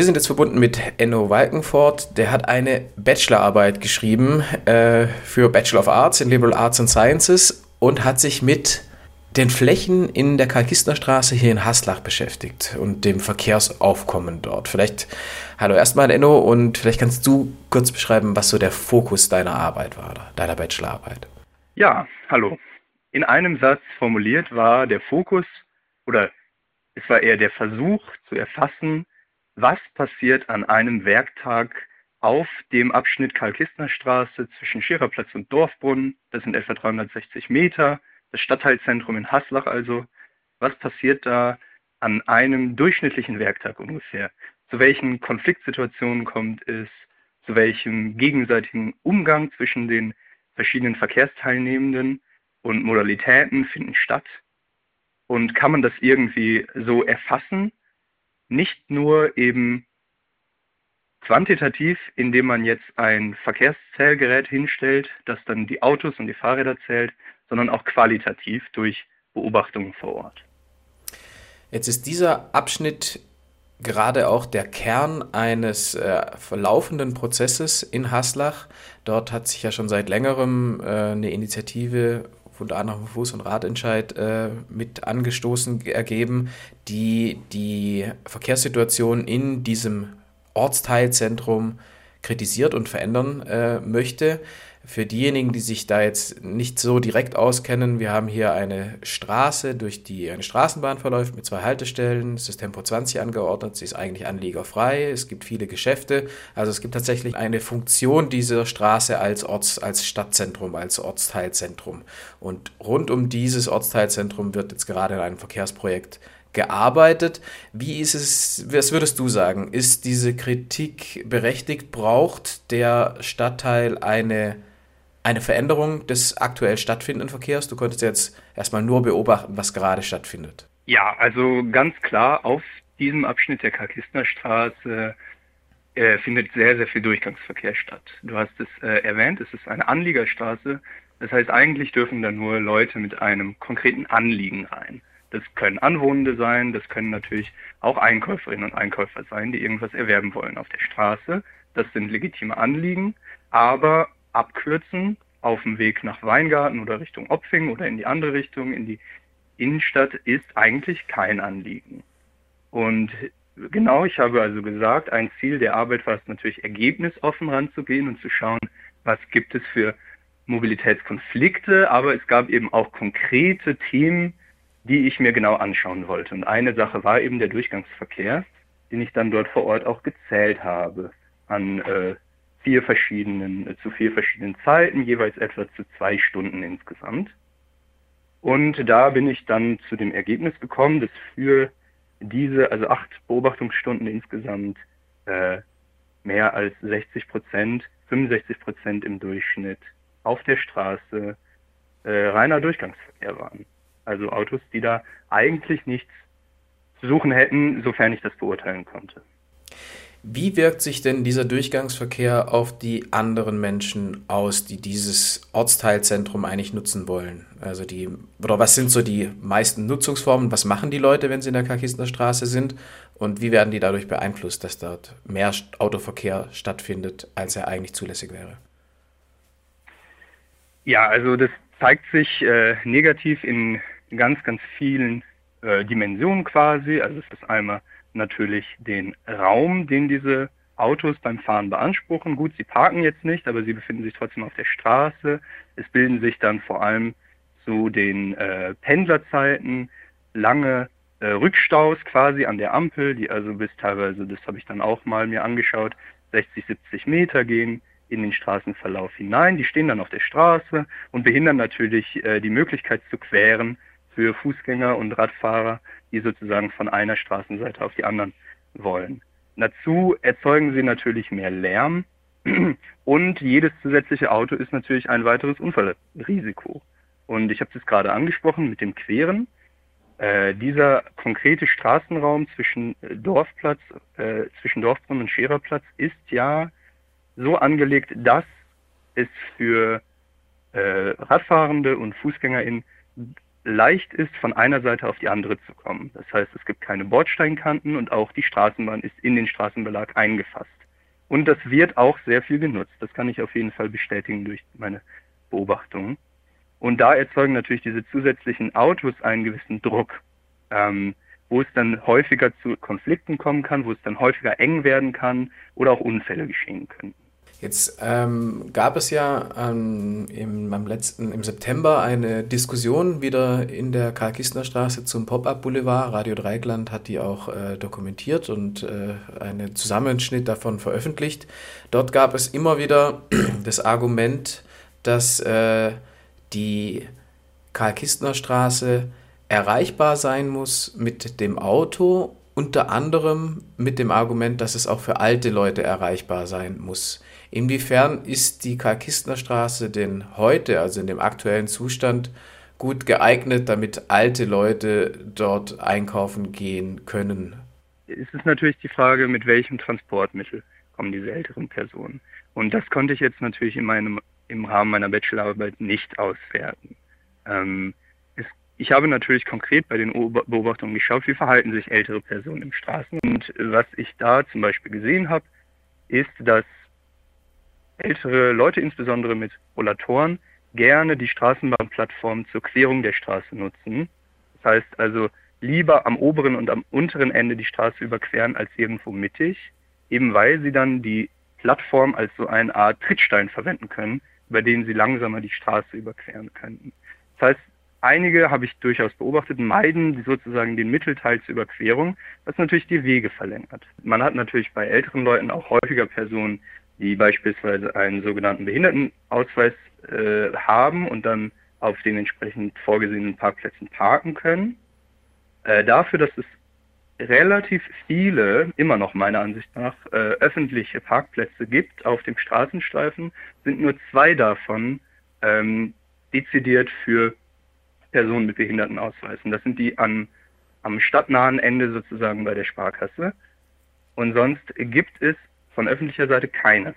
Wir sind jetzt verbunden mit Enno Walkenfort. Der hat eine Bachelorarbeit geschrieben äh, für Bachelor of Arts in Liberal Arts and Sciences und hat sich mit den Flächen in der Karl-Kistner-Straße hier in Haslach beschäftigt und dem Verkehrsaufkommen dort. Vielleicht, hallo erstmal Enno und vielleicht kannst du kurz beschreiben, was so der Fokus deiner Arbeit war, deiner Bachelorarbeit. Ja, hallo. In einem Satz formuliert war der Fokus oder es war eher der Versuch zu erfassen, was passiert an einem Werktag auf dem Abschnitt Karl-Kistner-Straße zwischen Schererplatz und Dorfbrunnen. Das sind etwa 360 Meter das Stadtteilzentrum in Haslach also. Was passiert da an einem durchschnittlichen Werktag ungefähr? Zu welchen Konfliktsituationen kommt es? Zu welchem gegenseitigen Umgang zwischen den verschiedenen Verkehrsteilnehmenden und Modalitäten finden statt? Und kann man das irgendwie so erfassen? Nicht nur eben quantitativ, indem man jetzt ein Verkehrszählgerät hinstellt, das dann die Autos und die Fahrräder zählt, sondern auch qualitativ durch Beobachtungen vor Ort. Jetzt ist dieser Abschnitt gerade auch der Kern eines äh, verlaufenden Prozesses in Haslach. Dort hat sich ja schon seit längerem äh, eine Initiative unter anderem Fuß- und Radentscheid äh, mit angestoßen ergeben, die die Verkehrssituation in diesem Ortsteilzentrum kritisiert und verändern äh, möchte. Für diejenigen, die sich da jetzt nicht so direkt auskennen, wir haben hier eine Straße, durch die eine Straßenbahn verläuft mit zwei Haltestellen. Es ist Tempo 20 angeordnet, sie ist eigentlich anliegerfrei. Es gibt viele Geschäfte. Also es gibt tatsächlich eine Funktion dieser Straße als Orts, als Stadtzentrum, als Ortsteilzentrum. Und rund um dieses Ortsteilzentrum wird jetzt gerade in einem Verkehrsprojekt gearbeitet. Wie ist es, was würdest du sagen? Ist diese Kritik berechtigt? Braucht der Stadtteil eine, eine Veränderung des aktuell stattfindenden Verkehrs? Du konntest jetzt erstmal nur beobachten, was gerade stattfindet. Ja, also ganz klar, auf diesem Abschnitt der Karkistner Straße äh, findet sehr, sehr viel Durchgangsverkehr statt. Du hast es äh, erwähnt, es ist eine Anliegerstraße. Das heißt, eigentlich dürfen da nur Leute mit einem konkreten Anliegen rein. Das können Anwohnende sein, das können natürlich auch Einkäuferinnen und Einkäufer sein, die irgendwas erwerben wollen auf der Straße. Das sind legitime Anliegen, aber abkürzen auf dem Weg nach Weingarten oder Richtung Opfing oder in die andere Richtung, in die Innenstadt, ist eigentlich kein Anliegen. Und genau, ich habe also gesagt, ein Ziel der Arbeit war es natürlich ergebnisoffen ranzugehen und zu schauen, was gibt es für Mobilitätskonflikte, aber es gab eben auch konkrete Themen, die ich mir genau anschauen wollte. Und eine Sache war eben der Durchgangsverkehr, den ich dann dort vor Ort auch gezählt habe an äh, vier verschiedenen, äh, zu vier verschiedenen Zeiten, jeweils etwa zu zwei Stunden insgesamt. Und da bin ich dann zu dem Ergebnis gekommen, dass für diese, also acht Beobachtungsstunden insgesamt, äh, mehr als 60 Prozent, 65 Prozent im Durchschnitt auf der Straße äh, reiner Durchgangsverkehr waren. Also Autos, die da eigentlich nichts zu suchen hätten, sofern ich das beurteilen konnte. Wie wirkt sich denn dieser Durchgangsverkehr auf die anderen Menschen aus, die dieses Ortsteilzentrum eigentlich nutzen wollen? Also die, oder was sind so die meisten Nutzungsformen? Was machen die Leute, wenn sie in der Karkistner Straße sind? Und wie werden die dadurch beeinflusst, dass dort mehr Autoverkehr stattfindet, als er eigentlich zulässig wäre? Ja, also das zeigt sich äh, negativ in ganz, ganz vielen äh, Dimensionen quasi. Also es ist einmal natürlich den Raum, den diese Autos beim Fahren beanspruchen. Gut, sie parken jetzt nicht, aber sie befinden sich trotzdem auf der Straße. Es bilden sich dann vor allem zu den äh, Pendlerzeiten lange äh, Rückstaus quasi an der Ampel, die also bis teilweise, das habe ich dann auch mal mir angeschaut, 60, 70 Meter gehen in den Straßenverlauf hinein. Die stehen dann auf der Straße und behindern natürlich äh, die Möglichkeit zu queren für Fußgänger und Radfahrer, die sozusagen von einer Straßenseite auf die anderen wollen. Dazu erzeugen sie natürlich mehr Lärm und jedes zusätzliche Auto ist natürlich ein weiteres Unfallrisiko. Und ich habe es gerade angesprochen mit dem Queren. Äh, dieser konkrete Straßenraum zwischen Dorfplatz, äh, zwischen Dorfbrunnen und Schererplatz ist ja so angelegt, dass es für äh, Radfahrende und FußgängerInnen leicht ist, von einer Seite auf die andere zu kommen. Das heißt, es gibt keine Bordsteinkanten und auch die Straßenbahn ist in den Straßenbelag eingefasst. Und das wird auch sehr viel genutzt. Das kann ich auf jeden Fall bestätigen durch meine Beobachtungen. Und da erzeugen natürlich diese zusätzlichen Autos einen gewissen Druck, ähm, wo es dann häufiger zu Konflikten kommen kann, wo es dann häufiger eng werden kann oder auch Unfälle geschehen können. Jetzt ähm, gab es ja ähm, im, am letzten, im September eine Diskussion wieder in der Karl-Kistner-Straße zum Pop-Up-Boulevard. Radio Dreigland hat die auch äh, dokumentiert und äh, einen Zusammenschnitt davon veröffentlicht. Dort gab es immer wieder das Argument, dass äh, die Karl-Kistner-Straße erreichbar sein muss mit dem Auto, unter anderem mit dem Argument, dass es auch für alte Leute erreichbar sein muss. Inwiefern ist die Karl-Kistner-Straße denn heute, also in dem aktuellen Zustand, gut geeignet, damit alte Leute dort einkaufen gehen können? Es ist natürlich die Frage, mit welchem Transportmittel kommen diese älteren Personen. Und das konnte ich jetzt natürlich in meinem, im Rahmen meiner Bachelorarbeit nicht auswerten. Ähm, ich habe natürlich konkret bei den Beobachtungen geschaut, wie verhalten sich ältere Personen im Straßen. Und was ich da zum Beispiel gesehen habe, ist, dass ältere Leute, insbesondere mit Rollatoren, gerne die Straßenbahnplattform zur Querung der Straße nutzen. Das heißt also lieber am oberen und am unteren Ende die Straße überqueren als irgendwo mittig, eben weil sie dann die Plattform als so eine Art Trittstein verwenden können, über den sie langsamer die Straße überqueren könnten. Das heißt, einige habe ich durchaus beobachtet, meiden sozusagen den Mittelteil zur Überquerung, was natürlich die Wege verlängert. Man hat natürlich bei älteren Leuten auch häufiger Personen, die beispielsweise einen sogenannten Behindertenausweis äh, haben und dann auf den entsprechend vorgesehenen Parkplätzen parken können. Äh, dafür, dass es relativ viele, immer noch meiner Ansicht nach, äh, öffentliche Parkplätze gibt auf dem Straßenstreifen, sind nur zwei davon ähm, dezidiert für Personen mit Behindertenausweisen. Das sind die an, am stadtnahen Ende sozusagen bei der Sparkasse. Und sonst gibt es von öffentlicher Seite keine.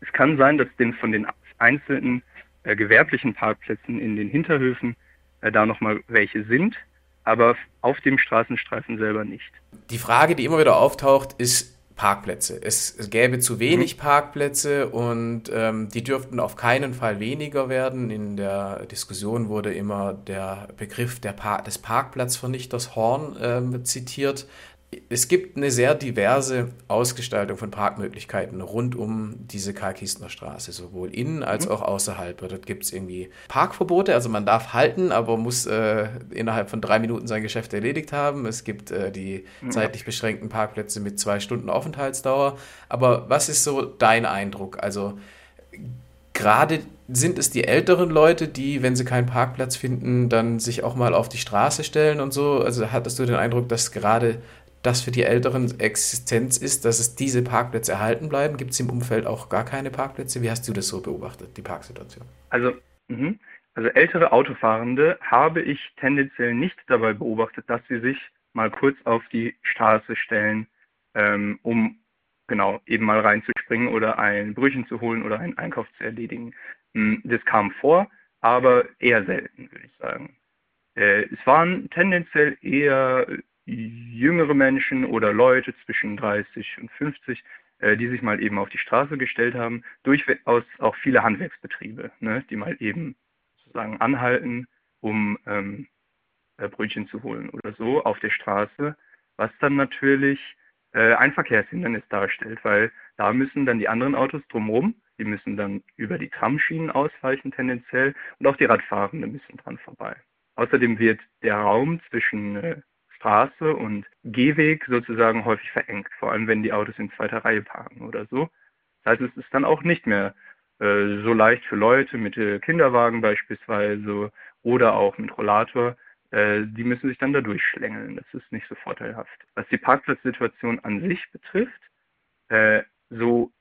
Es kann sein, dass den von den einzelnen äh, gewerblichen Parkplätzen in den Hinterhöfen äh, da nochmal welche sind, aber auf dem Straßenstreifen selber nicht. Die Frage, die immer wieder auftaucht, ist Parkplätze. Es, es gäbe zu wenig mhm. Parkplätze und ähm, die dürften auf keinen Fall weniger werden. In der Diskussion wurde immer der Begriff der Par des Parkplatzvernichters Horn ähm, zitiert es gibt eine sehr diverse Ausgestaltung von Parkmöglichkeiten rund um diese Karl-Kistner Straße, sowohl innen als mhm. auch außerhalb. Dort gibt es irgendwie Parkverbote, also man darf halten, aber muss äh, innerhalb von drei Minuten sein Geschäft erledigt haben. Es gibt äh, die mhm. zeitlich beschränkten Parkplätze mit zwei Stunden Aufenthaltsdauer. Aber was ist so dein Eindruck? Also gerade sind es die älteren Leute, die, wenn sie keinen Parkplatz finden, dann sich auch mal auf die Straße stellen und so? Also hattest du den Eindruck, dass gerade das für die Älteren Existenz ist, dass es diese Parkplätze erhalten bleiben? Gibt es im Umfeld auch gar keine Parkplätze? Wie hast du das so beobachtet, die Parksituation? Also, mh. also ältere Autofahrende habe ich tendenziell nicht dabei beobachtet, dass sie sich mal kurz auf die Straße stellen, ähm, um genau eben mal reinzuspringen oder ein Brötchen zu holen oder einen Einkauf zu erledigen. Hm, das kam vor, aber eher selten, würde ich sagen. Äh, es waren tendenziell eher jüngere Menschen oder Leute zwischen 30 und 50, äh, die sich mal eben auf die Straße gestellt haben, durchaus auch viele Handwerksbetriebe, ne, die mal eben sozusagen anhalten, um ähm, äh, Brötchen zu holen oder so auf der Straße, was dann natürlich äh, ein Verkehrshindernis darstellt, weil da müssen dann die anderen Autos drumherum, die müssen dann über die Tramschienen ausweichen tendenziell und auch die Radfahrenden müssen dran vorbei. Außerdem wird der Raum zwischen äh, Straße und Gehweg sozusagen häufig verengt, vor allem wenn die Autos in zweiter Reihe parken oder so. Das heißt, es ist dann auch nicht mehr äh, so leicht für Leute mit äh, Kinderwagen beispielsweise oder auch mit Rollator. Äh, die müssen sich dann da durchschlängeln. Das ist nicht so vorteilhaft. Was die Parkplatzsituation an sich betrifft, äh, so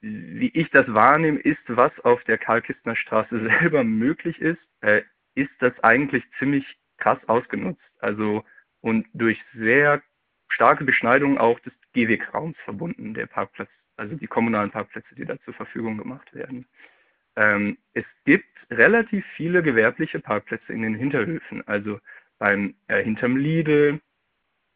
wie ich das wahrnehme, ist, was auf der Karl-Kistner Straße selber möglich ist, äh, ist das eigentlich ziemlich krass ausgenutzt. Also und durch sehr starke Beschneidung auch des Gehwegraums verbunden, der Parkplatz, also die kommunalen Parkplätze, die da zur Verfügung gemacht werden. Ähm, es gibt relativ viele gewerbliche Parkplätze in den Hinterhöfen, also beim äh, hinterm Lidl,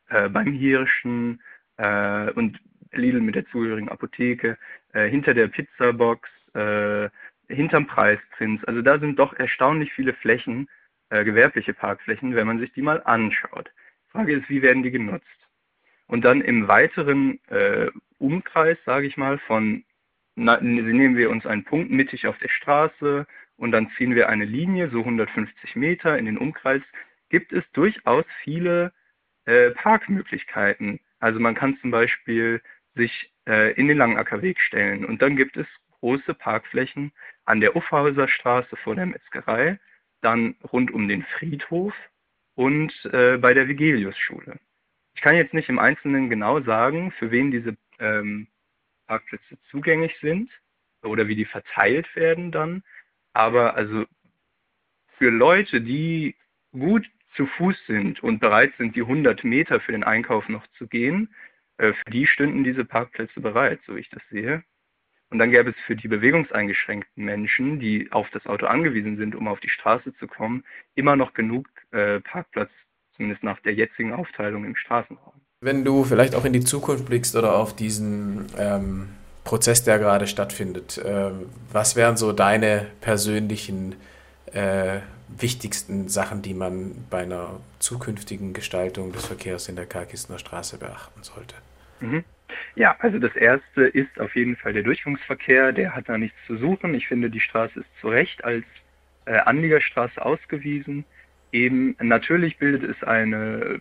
äh, beim Hirschen äh, und Lidl mit der zugehörigen Apotheke, äh, hinter der Pizzabox, äh, hinterm Preisprinz. Also da sind doch erstaunlich viele Flächen, äh, gewerbliche Parkflächen, wenn man sich die mal anschaut. Die Frage ist, wie werden die genutzt? Und dann im weiteren äh, Umkreis, sage ich mal, von na, nehmen wir uns einen Punkt mittig auf der Straße und dann ziehen wir eine Linie, so 150 Meter in den Umkreis, gibt es durchaus viele äh, Parkmöglichkeiten. Also man kann zum Beispiel sich äh, in den Langackerweg stellen und dann gibt es große Parkflächen an der Uffhauser Straße vor der Metzgerei, dann rund um den Friedhof und äh, bei der Vigelius-Schule. Ich kann jetzt nicht im Einzelnen genau sagen, für wen diese ähm, Parkplätze zugänglich sind oder wie die verteilt werden dann, aber also für Leute, die gut zu Fuß sind und bereit sind, die 100 Meter für den Einkauf noch zu gehen, äh, für die stünden diese Parkplätze bereit, so ich das sehe. Und dann gäbe es für die bewegungseingeschränkten Menschen, die auf das Auto angewiesen sind, um auf die Straße zu kommen, immer noch genug äh, Parkplatz, zumindest nach der jetzigen Aufteilung im Straßenraum. Wenn du vielleicht auch in die Zukunft blickst oder auf diesen ähm, Prozess, der gerade stattfindet, äh, was wären so deine persönlichen äh, wichtigsten Sachen, die man bei einer zukünftigen Gestaltung des Verkehrs in der Karkisner Straße beachten sollte? Mhm. Ja, also das erste ist auf jeden Fall der Durchgangsverkehr. Der hat da nichts zu suchen. Ich finde, die Straße ist zu Recht als äh, Anliegerstraße ausgewiesen. Eben natürlich bildet es eine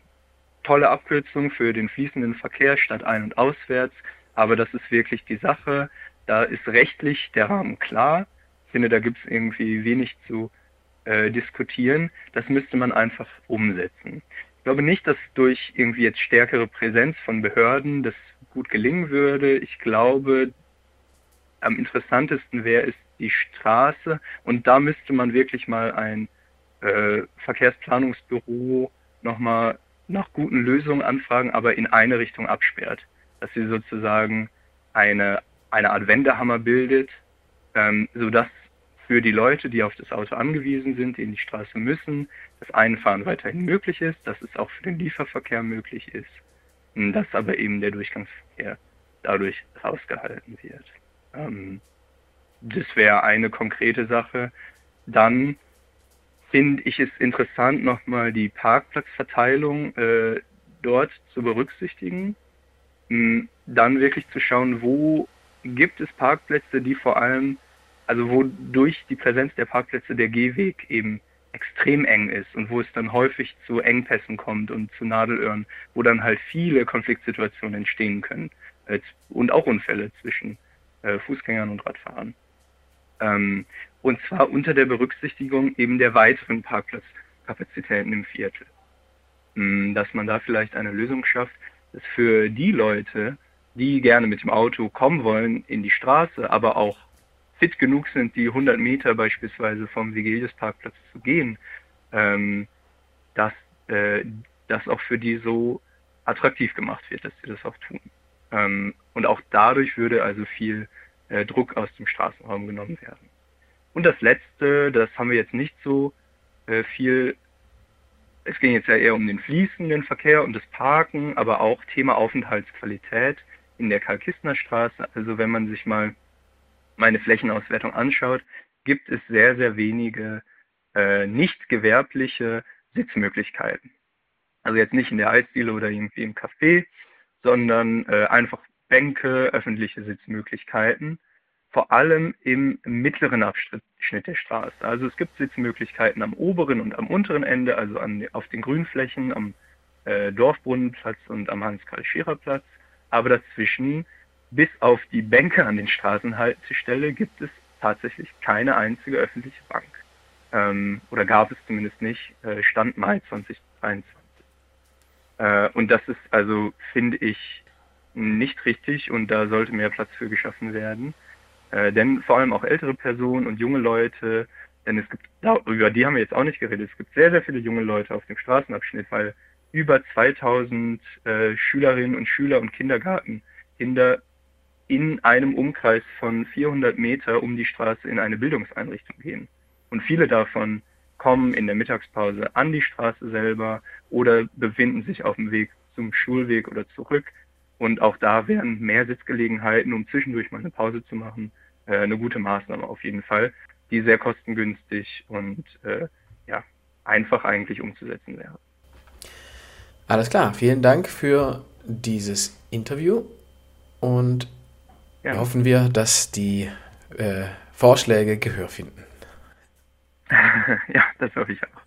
tolle Abkürzung für den fließenden Verkehr statt ein- und auswärts. Aber das ist wirklich die Sache. Da ist rechtlich der Rahmen klar. Ich finde, da gibt es irgendwie wenig zu äh, diskutieren. Das müsste man einfach umsetzen. Ich glaube nicht, dass durch irgendwie jetzt stärkere Präsenz von Behörden das gut gelingen würde. Ich glaube, am interessantesten wäre es die Straße und da müsste man wirklich mal ein äh, Verkehrsplanungsbüro nochmal nach guten Lösungen anfragen, aber in eine Richtung absperrt. Dass sie sozusagen eine, eine Art Wendehammer bildet, ähm, sodass für die Leute, die auf das Auto angewiesen sind, die in die Straße müssen, das Einfahren weiterhin möglich ist, dass es auch für den Lieferverkehr möglich ist, dass aber eben der Durchgangsverkehr dadurch rausgehalten wird. Ähm, das wäre eine konkrete Sache. Dann finde ich es interessant, nochmal die Parkplatzverteilung äh, dort zu berücksichtigen. Dann wirklich zu schauen, wo gibt es Parkplätze, die vor allem also wo durch die Präsenz der Parkplätze der Gehweg eben extrem eng ist und wo es dann häufig zu Engpässen kommt und zu Nadelöhren, wo dann halt viele Konfliktsituationen entstehen können und auch Unfälle zwischen äh, Fußgängern und Radfahrern. Ähm, und zwar unter der Berücksichtigung eben der weiteren Parkplatzkapazitäten im Viertel. Ähm, dass man da vielleicht eine Lösung schafft, dass für die Leute, die gerne mit dem Auto kommen wollen in die Straße, aber auch fit genug sind, die 100 Meter beispielsweise vom Vigelius-Parkplatz zu gehen, ähm, dass äh, das auch für die so attraktiv gemacht wird, dass sie das auch tun. Ähm, und auch dadurch würde also viel äh, Druck aus dem Straßenraum genommen werden. Und das Letzte, das haben wir jetzt nicht so äh, viel, es ging jetzt ja eher um den fließenden Verkehr und das Parken, aber auch Thema Aufenthaltsqualität in der Karl-Kistner Straße. Also wenn man sich mal meine Flächenauswertung anschaut, gibt es sehr, sehr wenige äh, nicht gewerbliche Sitzmöglichkeiten. Also jetzt nicht in der Eisdiele oder irgendwie im Café, sondern äh, einfach Bänke, öffentliche Sitzmöglichkeiten, vor allem im mittleren Abschnitt der Straße. Also es gibt Sitzmöglichkeiten am oberen und am unteren Ende, also an, auf den Grünflächen, am äh, Dorfbrunnenplatz und am Hans-Karl-Schierer-Platz, aber dazwischen bis auf die Bänke an den Straßenhaltestelle gibt es tatsächlich keine einzige öffentliche Bank. Ähm, oder gab es zumindest nicht, äh, Stand Mai 2023. Äh, und das ist also, finde ich, nicht richtig und da sollte mehr Platz für geschaffen werden. Äh, denn vor allem auch ältere Personen und junge Leute, denn es gibt, über die haben wir jetzt auch nicht geredet, es gibt sehr, sehr viele junge Leute auf dem Straßenabschnitt, weil über 2000 äh, Schülerinnen und Schüler und Kindergartenkinder in einem Umkreis von 400 Meter um die Straße in eine Bildungseinrichtung gehen. Und viele davon kommen in der Mittagspause an die Straße selber oder befinden sich auf dem Weg zum Schulweg oder zurück. Und auch da wären mehr Sitzgelegenheiten, um zwischendurch mal eine Pause zu machen, äh, eine gute Maßnahme auf jeden Fall, die sehr kostengünstig und äh, ja, einfach eigentlich umzusetzen wäre. Alles klar, vielen Dank für dieses Interview und ja. hoffen wir, dass die äh, Vorschläge Gehör finden. ja, das hoffe ich auch.